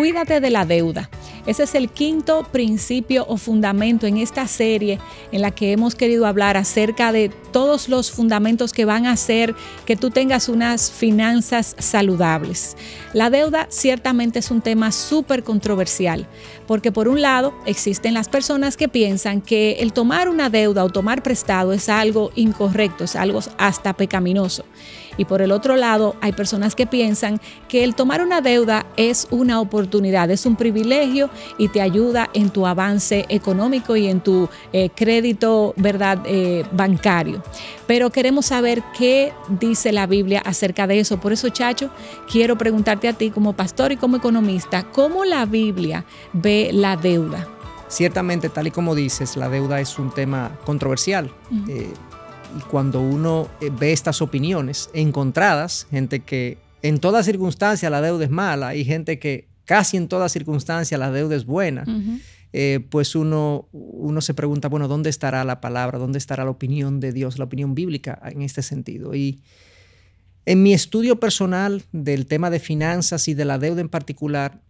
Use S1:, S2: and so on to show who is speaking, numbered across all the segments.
S1: cuídate de la deuda. Ese es el quinto principio o fundamento en esta serie en la que hemos querido hablar acerca de todos los fundamentos que van a hacer que tú tengas unas finanzas saludables. La deuda ciertamente es un tema súper controversial, porque por un lado existen las personas que piensan que el tomar una deuda o tomar prestado es algo incorrecto, es algo hasta pecaminoso. Y por el otro lado, hay personas que piensan que el tomar una deuda es una oportunidad, es un privilegio y te ayuda en tu avance económico y en tu eh, crédito, ¿verdad?, eh, bancario. Pero queremos saber qué dice la Biblia acerca de eso. Por eso, Chacho, quiero preguntarte a ti como pastor y como economista, ¿cómo la Biblia ve la deuda?
S2: Ciertamente, tal y como dices, la deuda es un tema controversial y cuando uno eh, ve estas opiniones encontradas, gente que en toda circunstancia la deuda es mala y gente que casi en toda circunstancia la deuda es buena, eh, pues uno, uno se pregunta, bueno, ¿dónde estará la palabra? ¿Dónde estará la opinión de Dios, la opinión bíblica en este sentido? Y en mi estudio personal del tema de finanzas y de la deuda en particular,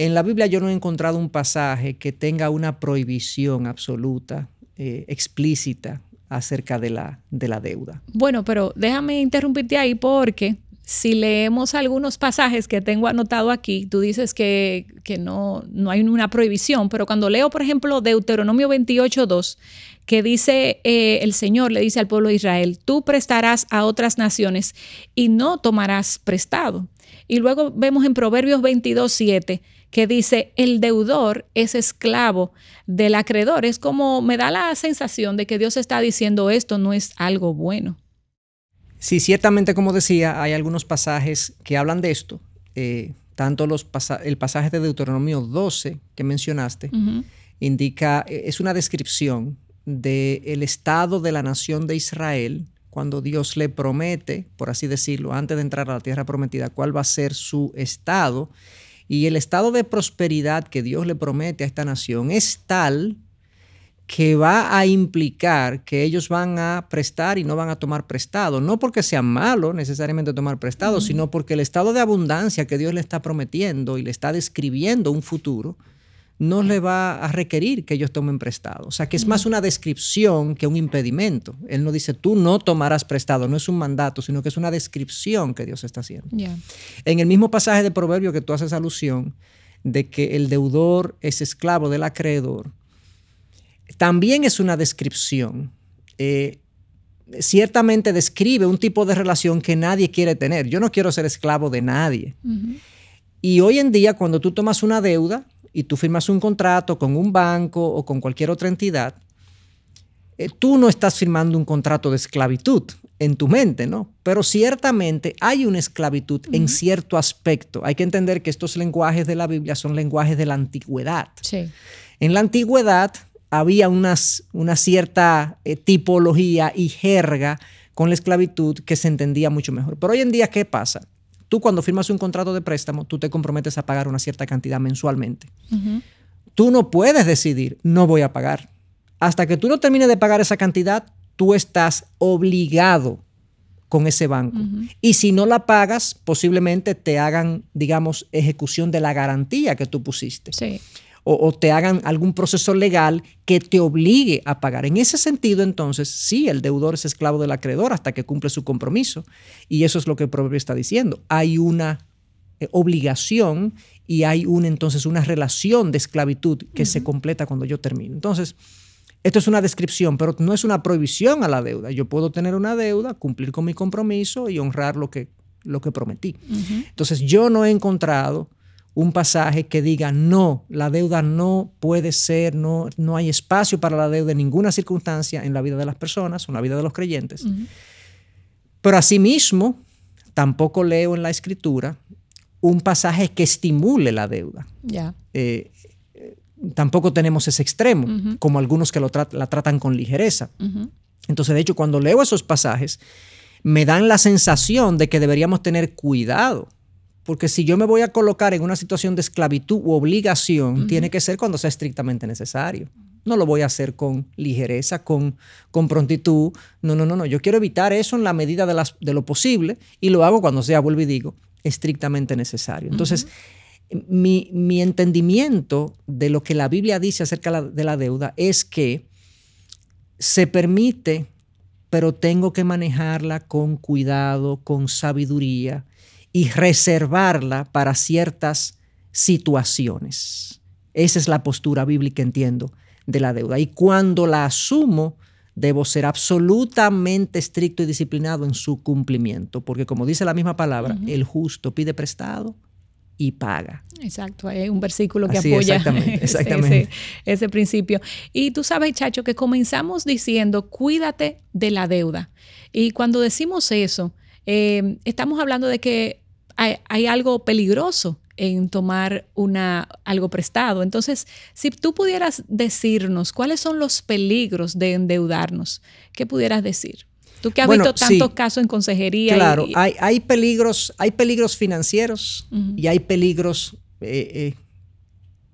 S2: en la Biblia yo no he encontrado un pasaje que tenga una prohibición absoluta, eh, explícita acerca de la, de la deuda.
S1: Bueno, pero déjame interrumpirte ahí porque si leemos algunos pasajes que tengo anotado aquí, tú dices que, no, no, hay una prohibición, pero cuando leo, por ejemplo, Deuteronomio 28, 2, que dice eh, el Señor, le dice al pueblo de Israel, tú prestarás a otras naciones y no tomarás prestado. Y luego vemos en Proverbios 22, 7, que dice, el deudor es esclavo del acreedor. Es como me da la sensación de que Dios está diciendo esto no es algo bueno.
S2: Sí, ciertamente, como decía, hay algunos pasajes que hablan de esto. Eh, tanto los el pasaje de Deuteronomio 12 que mencionaste indica, eh, es una descripción del estado de la nación de Israel cuando Dios le promete, por así decirlo, antes de entrar a la tierra prometida, cuál va a ser su estado y el estado de prosperidad que Dios le promete a esta nación es tal que va a implicar que ellos van a prestar y no van a tomar prestado. No porque sea malo necesariamente tomar prestado, sino porque el estado de abundancia que Dios le está prometiendo y le está describiendo un futuro, no le va a requerir que ellos tomen prestado. O sea, que es más una descripción que un impedimento. Él no dice, tú no tomarás prestado, no es un mandato, sino que es una descripción que Dios está haciendo. En el mismo pasaje de Proverbio que tú haces alusión de que el deudor es esclavo del acreedor, también es una descripción. Eh, ciertamente describe un tipo de relación que nadie quiere tener. Yo no quiero ser esclavo de nadie. Y hoy en día, cuando tú tomas una deuda, y tú firmas un contrato con un banco o con cualquier otra entidad, eh, tú no estás firmando un contrato de esclavitud en tu mente, ¿no? Pero ciertamente hay una esclavitud en cierto aspecto. Hay que entender que estos lenguajes de la Biblia son lenguajes de la antigüedad. Sí. En la antigüedad había unas, una cierta eh, tipología y jerga con la esclavitud que se entendía mucho mejor. Pero hoy en día, ¿qué pasa? Tú cuando firmas un contrato de préstamo, tú te comprometes a pagar una cierta cantidad mensualmente. Tú no puedes decidir, no voy a pagar. Hasta que tú no termines de pagar esa cantidad, tú estás obligado con ese banco. Y si no la pagas, posiblemente te hagan, digamos, ejecución de la garantía que tú pusiste. Sí o, te hagan algún proceso legal que te obligue a pagar. En ese sentido, entonces, sí, el deudor es esclavo del acreedor hasta que cumple su compromiso. Y eso es lo que el proverbio está diciendo. Hay una eh, obligación y hay un, entonces una relación de esclavitud que se completa cuando yo termino. Entonces, esto es una descripción, pero no es una prohibición a la deuda. Yo puedo tener una deuda, cumplir con mi compromiso y honrar lo que, lo que prometí. Entonces, yo no he encontrado un pasaje que diga no, la deuda no puede ser, no, no hay espacio para la deuda en ninguna circunstancia en la vida de las personas o en la vida de los creyentes. Pero asimismo, tampoco leo en la escritura un pasaje que estimule la deuda. Eh, eh, tampoco tenemos ese extremo, como algunos que lo la tratan con ligereza. Entonces, de hecho, cuando leo esos pasajes, me dan la sensación de que deberíamos tener cuidado porque si yo me voy a colocar en una situación de esclavitud u obligación, tiene que ser cuando sea estrictamente necesario. No lo voy a hacer con ligereza, con, con prontitud. No, no, no, no. Yo quiero evitar eso en la medida de, las, de lo posible y lo hago cuando sea, vuelvo y digo, estrictamente necesario. Entonces, mi, entendimiento de lo que la Biblia dice acerca de la deuda es que se permite, pero tengo que manejarla con cuidado, con sabiduría y reservarla para ciertas situaciones. Esa es la postura bíblica, entiendo, de la deuda. Y cuando la asumo, debo ser absolutamente estricto y disciplinado en su cumplimiento, porque como dice la misma palabra, el justo pide prestado y paga.
S1: Exacto, hay un versículo que apoya exactamente, Ese, principio. Y tú sabes, Chacho, que comenzamos diciendo, cuídate de la deuda. Y cuando decimos eso, eh, estamos hablando de que hay, algo peligroso en tomar una, algo prestado. Entonces, si tú pudieras decirnos cuáles son los peligros de endeudarnos, ¿qué pudieras decir? Tú que has visto tantos casos en consejería.
S2: Claro, hay, hay, peligros, hay peligros financieros y hay peligros eh, eh,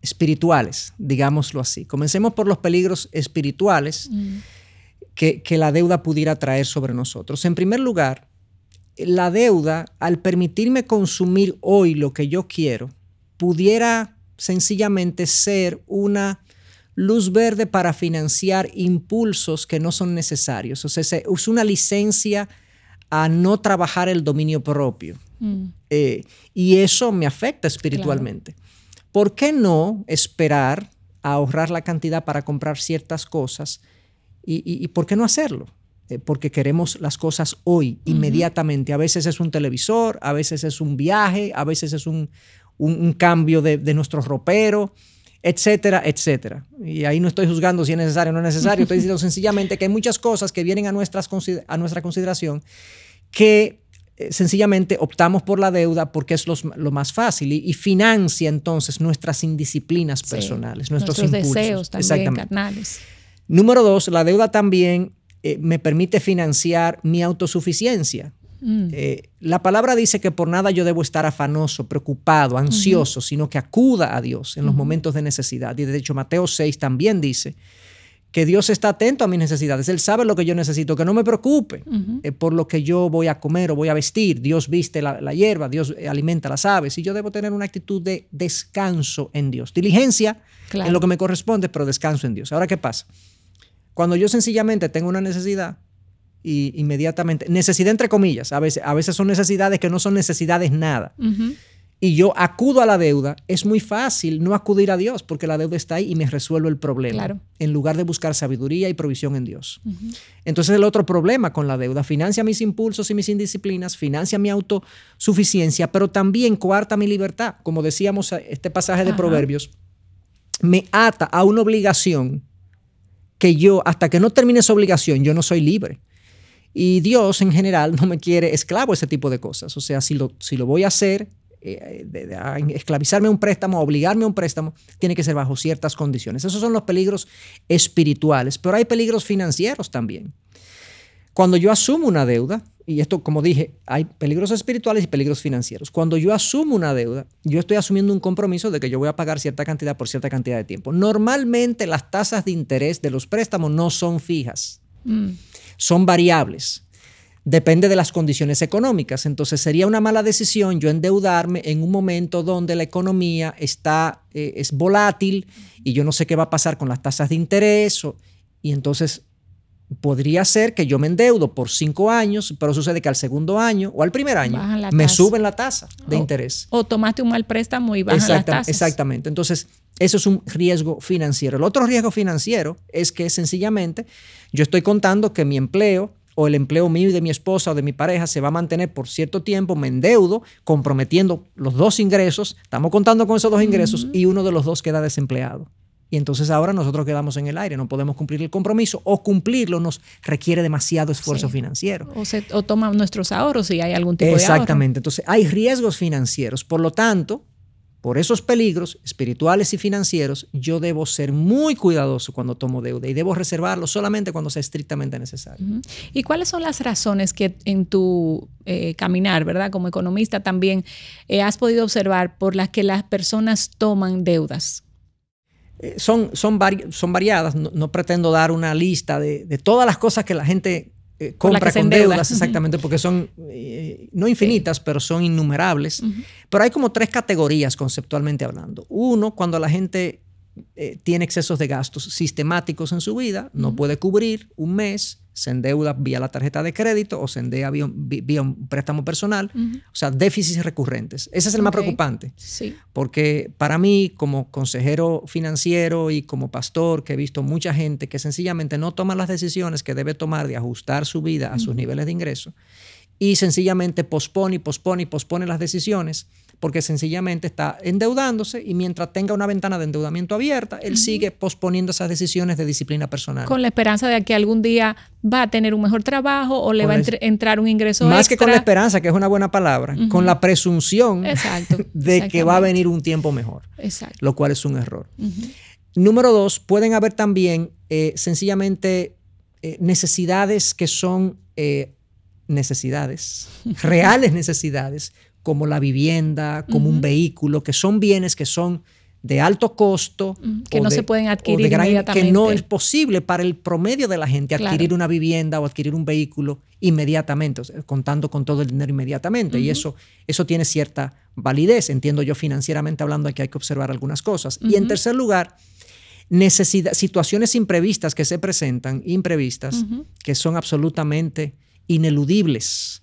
S2: espirituales, digámoslo así. Comencemos por los peligros espirituales que, que la deuda pudiera traer sobre nosotros. En primer lugar, la deuda, al permitirme consumir hoy lo que yo quiero, pudiera sencillamente ser una luz verde para financiar impulsos que no son necesarios. O sea, es una licencia a no trabajar el dominio propio. Mm. Eh, y eso me afecta espiritualmente. ¿Por qué no esperar a ahorrar la cantidad para comprar ciertas cosas? ¿Y, por qué no hacerlo? Eh, porque queremos las cosas hoy, inmediatamente. A veces es un televisor, a veces es un viaje, a veces es un, cambio de, de nuestro ropero etcétera, etcétera. Y ahí no estoy juzgando si es necesario o no es necesario, estoy diciendo sencillamente que hay muchas cosas que vienen a, nuestras, a nuestra consideración que eh, sencillamente optamos por la deuda porque es lo más fácil y, financia entonces nuestras indisciplinas personales, nuestros, nuestros deseos
S1: también carnales.
S2: Número dos, la deuda también eh, me permite financiar mi autosuficiencia. Mm. Eh, la palabra dice que por nada yo debo estar afanoso, preocupado, ansioso, sino que acuda a Dios en los momentos de necesidad. Y de hecho Mateo 6 también dice que Dios está atento a mis necesidades. Él sabe lo que yo necesito, que no me preocupe eh, por lo que yo voy a comer o voy a vestir. Dios viste la, hierba, Dios alimenta las aves y yo debo tener una actitud de descanso en Dios. Diligencia en lo que me corresponde, pero descanso en Dios. Ahora, ¿qué pasa? Cuando yo sencillamente tengo una necesidad, y inmediatamente, necesidad entre comillas, a veces, a veces son necesidades que no son necesidades nada. Y yo acudo a la deuda, es muy fácil no acudir a Dios porque la deuda está ahí y me resuelve el problema. En lugar de buscar sabiduría y provisión en Dios. Entonces el otro problema con la deuda, financia mis impulsos y mis indisciplinas, financia mi autosuficiencia, pero también coarta mi libertad. Como decíamos este pasaje de Proverbios, me ata a una obligación que yo, hasta que no termine esa obligación, yo no soy libre. Y Dios en general no me quiere esclavo a ese tipo de cosas. O sea, si lo, si lo voy a hacer, eh, esclavizarme a un préstamo, obligarme a un préstamo, tiene que ser bajo ciertas condiciones. Esos son los peligros espirituales, pero hay peligros financieros también. Cuando yo asumo una deuda, y esto como dije, hay peligros espirituales y peligros financieros. Cuando yo asumo una deuda, yo estoy asumiendo un compromiso de que yo voy a pagar cierta cantidad por cierta cantidad de tiempo. Normalmente las tasas de interés de los préstamos no son fijas. Mm son variables. Depende de las condiciones económicas. Entonces sería una mala decisión yo endeudarme en un momento donde la economía está, eh, es volátil y yo no sé qué va a pasar con las tasas de interés. y entonces podría ser que yo me endeudo por cinco años, pero sucede que al segundo año o al primer año me suben la tasa de interés.
S1: O tomaste un mal préstamo y bajan las tasas.
S2: Exactamente. Entonces, eso es un riesgo financiero. El otro riesgo financiero es que sencillamente yo estoy contando que mi empleo o el empleo mío y de mi esposa o de mi pareja se va a mantener por cierto tiempo, me endeudo, comprometiendo los dos ingresos, estamos contando con esos dos ingresos y uno de los dos queda desempleado. Y entonces ahora nosotros quedamos en el aire, no podemos cumplir el compromiso o cumplirlo nos requiere demasiado esfuerzo financiero.
S1: O, se, o toman nuestros ahorros si hay algún tipo
S2: de Exactamente, entonces hay riesgos financieros, por lo tanto, por esos peligros espirituales y financieros, yo debo ser muy cuidadoso cuando tomo deuda y debo reservarlo solamente cuando sea estrictamente necesario.
S1: ¿Y cuáles son las razones que en tu eh, caminar, verdad, como economista también eh, has podido observar por las que las personas toman deudas?
S2: Eh, son, son, son variadas, no, pretendo dar una lista de, todas las cosas que la gente eh, compra con deudas, exactamente, porque son eh, no infinitas, pero son innumerables. Pero hay como tres categorías conceptualmente hablando. Uno, cuando la gente tiene excesos de gastos sistemáticos en su vida, no puede cubrir un mes, se endeuda vía la tarjeta de crédito o se endeuda vía, un préstamo personal, o sea, déficits recurrentes. Ese es el más preocupante.
S1: Sí.
S2: Porque para mí, como consejero financiero y como pastor, que he visto mucha gente que sencillamente no toma las decisiones que debe tomar de ajustar su vida a sus niveles de ingreso y sencillamente pospone y pospone y pospone las decisiones porque sencillamente está endeudándose y mientras tenga una ventana de endeudamiento abierta, él sigue posponiendo esas decisiones de disciplina personal.
S1: Con la esperanza de que algún día va a tener un mejor trabajo o le va a entrar un ingreso
S2: Más que con la esperanza, que es una buena palabra, con la presunción de que va a venir un tiempo mejor,
S1: Exacto.
S2: lo cual es un error. Número dos, pueden haber también eh, sencillamente eh, necesidades que son eh, necesidades, reales necesidades, como la vivienda, como un vehículo, que son bienes que son de alto costo.
S1: Que no se pueden adquirir inmediatamente.
S2: Que no es posible para el promedio de la gente adquirir una vivienda o adquirir un vehículo inmediatamente, contando con todo el dinero inmediatamente. Y eso, eso tiene cierta validez. Entiendo yo financieramente hablando que hay que observar algunas cosas. Y en tercer lugar, necesidad, situaciones imprevistas que se presentan, imprevistas, que son absolutamente ineludibles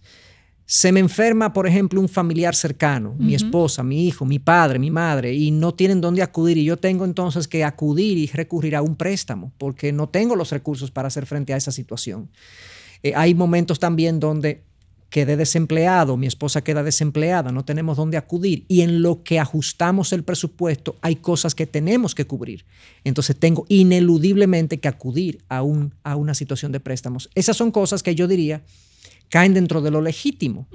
S2: se me enferma, por ejemplo, un familiar cercano, mi esposa, mi hijo, mi padre, mi madre, y no tienen dónde acudir, y yo tengo entonces que acudir y recurrir a un préstamo, porque no tengo los recursos para hacer frente a esa situación. Eh, hay momentos también donde quedé desempleado, mi esposa queda desempleada, no tenemos dónde acudir, y en lo que ajustamos el presupuesto hay cosas que tenemos que cubrir. Entonces tengo ineludiblemente que acudir a, un, a una situación de préstamos. Esas son cosas que yo diría caen dentro de lo legítimo.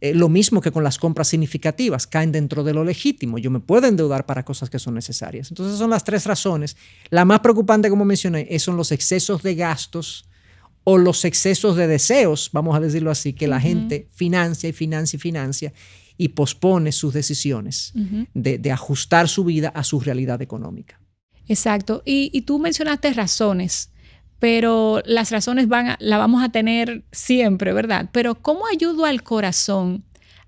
S2: Eh, lo mismo que con las compras significativas, caen dentro de lo legítimo. Yo me puedo endeudar para cosas que son necesarias. Entonces son las tres razones. La más preocupante, como mencioné, son los excesos de gastos o los excesos de deseos, vamos a decirlo así, que la gente financia y financia y financia y pospone sus decisiones de, ajustar su vida a su realidad económica.
S1: Exacto. Y, y tú mencionaste razones pero las razones van la vamos a tener siempre, ¿verdad? Pero ¿cómo ayudo al corazón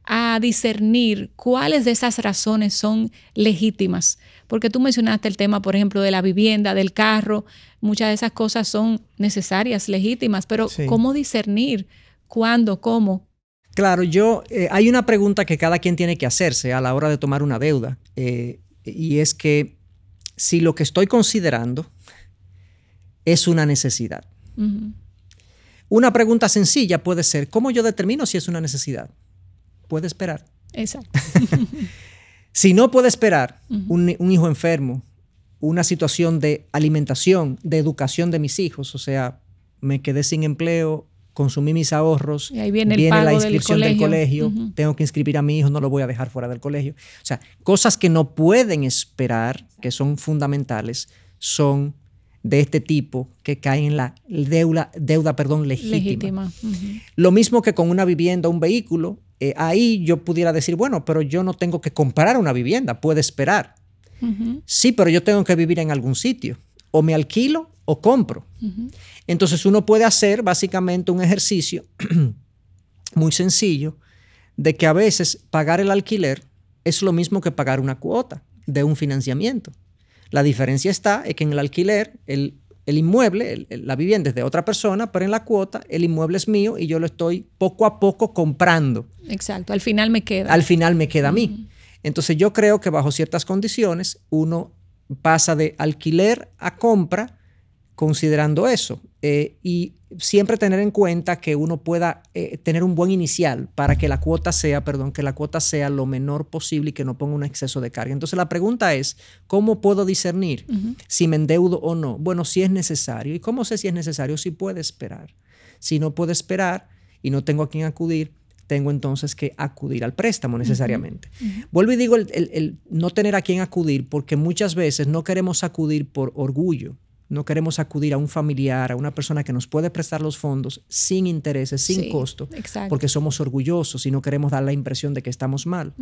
S1: a discernir cuáles de esas razones son legítimas? Porque tú mencionaste el tema, por ejemplo, de la vivienda, del carro, muchas de esas cosas son necesarias, legítimas, pero ¿cómo discernir cuándo, cómo?
S2: Claro, yo, eh, hay una pregunta que cada quien tiene que hacerse a la hora de tomar una deuda, eh, y es que si lo que estoy considerando es una necesidad. Una pregunta sencilla puede ser, ¿cómo yo determino si es una necesidad? Puede esperar.
S1: Exacto.
S2: si no puede esperar un, hijo enfermo, una situación de alimentación, de educación de mis hijos, o sea, me quedé sin empleo, consumí mis ahorros,
S1: y ahí viene, la
S2: inscripción del colegio, tengo que inscribir a mi hijo, no lo voy a dejar fuera del colegio. O sea, cosas que no pueden esperar, que son fundamentales, son de este tipo que caen en la deuda, deuda perdón, legítima. Lo mismo que con una vivienda, un vehículo, eh, ahí yo pudiera decir, bueno, pero yo no tengo que comprar una vivienda, puede esperar. Sí, pero yo tengo que vivir en algún sitio. O me alquilo o compro. Entonces uno puede hacer básicamente un ejercicio muy sencillo de que a veces pagar el alquiler es lo mismo que pagar una cuota de un financiamiento. La diferencia está en que en el alquiler el, inmueble, la vivienda es de otra persona, pero en la cuota el inmueble es mío y yo lo estoy poco a poco comprando.
S1: Exacto, al final me queda.
S2: Al final me queda a mí. Entonces yo creo que bajo ciertas condiciones uno pasa de alquiler a compra considerando eso. Eh, y siempre tener en cuenta que uno pueda eh, tener un buen inicial para que la cuota sea, perdón, que la cuota sea lo menor posible y que no ponga un exceso de carga. Entonces la pregunta es, ¿cómo puedo discernir si me endeudo o no? Bueno, si es necesario. ¿Y cómo sé si es necesario? Si puede esperar. Si no puede esperar y no tengo a quién acudir, tengo entonces que acudir al préstamo necesariamente. Vuelvo y digo el, no tener a quién acudir porque muchas veces no queremos acudir por orgullo no queremos acudir a un familiar, a una persona que nos puede prestar los fondos sin intereses, sin costo, porque somos orgullosos y no queremos dar la impresión de que estamos mal.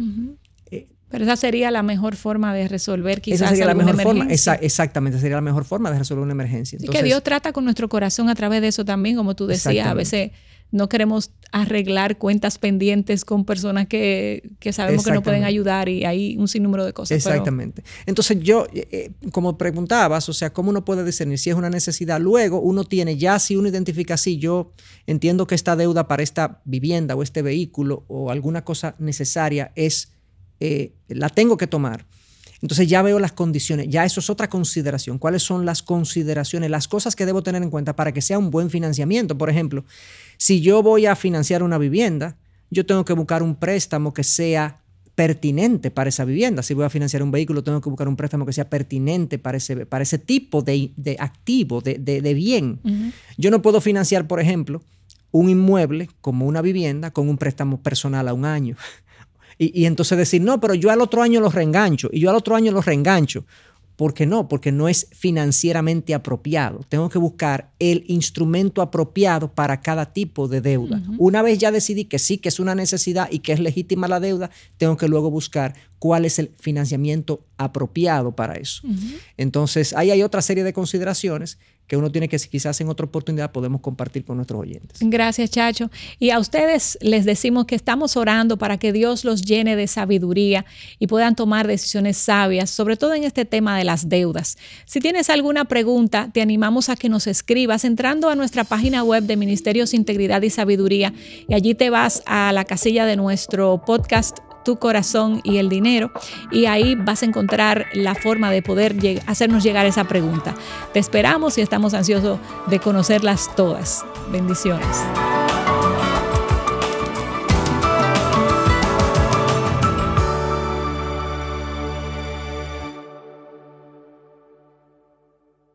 S1: Eh, Pero esa sería la mejor forma de resolver quizás
S2: esa sería la mejor
S1: forma,
S2: exactamente, sería la mejor forma de resolver una emergencia.
S1: y que Dios trata con nuestro corazón a través de eso también, como tú decías, a veces no queremos arreglar cuentas pendientes con personas que, sabemos que no pueden ayudar y hay un sinnúmero de cosas.
S2: Exactamente. Entonces yo, eh, eh, como preguntabas, o sea, ¿cómo uno puede discernir si es una necesidad? Luego uno tiene, ya si uno identifica si yo entiendo que esta deuda para esta vivienda o este vehículo o alguna cosa necesaria es, eh, la tengo que tomar. Entonces ya veo las condiciones, ya eso es otra consideración. ¿Cuáles son las consideraciones, las cosas que debo tener en cuenta para que sea un buen financiamiento? Por ejemplo, si yo voy a financiar una vivienda, yo tengo que buscar un préstamo que sea pertinente para esa vivienda. Si voy a financiar un vehículo, tengo que buscar un préstamo que sea pertinente para ese, para ese tipo de, activo, de, bien. Yo no puedo financiar, por ejemplo, un inmueble como una vivienda con un préstamo personal a un año. Y, entonces decir, no, pero yo al otro año los reengancho y yo al otro año los reengancho. ¿Por qué no? Porque no es financieramente apropiado. Tengo que buscar el instrumento apropiado para cada tipo de deuda. Una vez ya decidí que sí, que es una necesidad y que es legítima la deuda, tengo que luego buscar cuál es el financiamiento apropiado para eso. Entonces, ahí hay otra serie de consideraciones que uno tiene que quizás en otra oportunidad podemos compartir con nuestros oyentes.
S1: Gracias, Chacho. Y a ustedes les decimos que estamos orando para que Dios los llene de sabiduría y puedan tomar decisiones sabias, sobre todo en este tema de las deudas. Si tienes alguna pregunta, te animamos a que nos escribas entrando a nuestra página web de Ministerios Integridad y Sabiduría y allí te vas a la casilla de nuestro podcast tu corazón y el dinero. Y ahí vas a encontrar la forma de poder hacernos llegar esa pregunta. Te esperamos y estamos ansiosos de conocerlas todas. Bendiciones.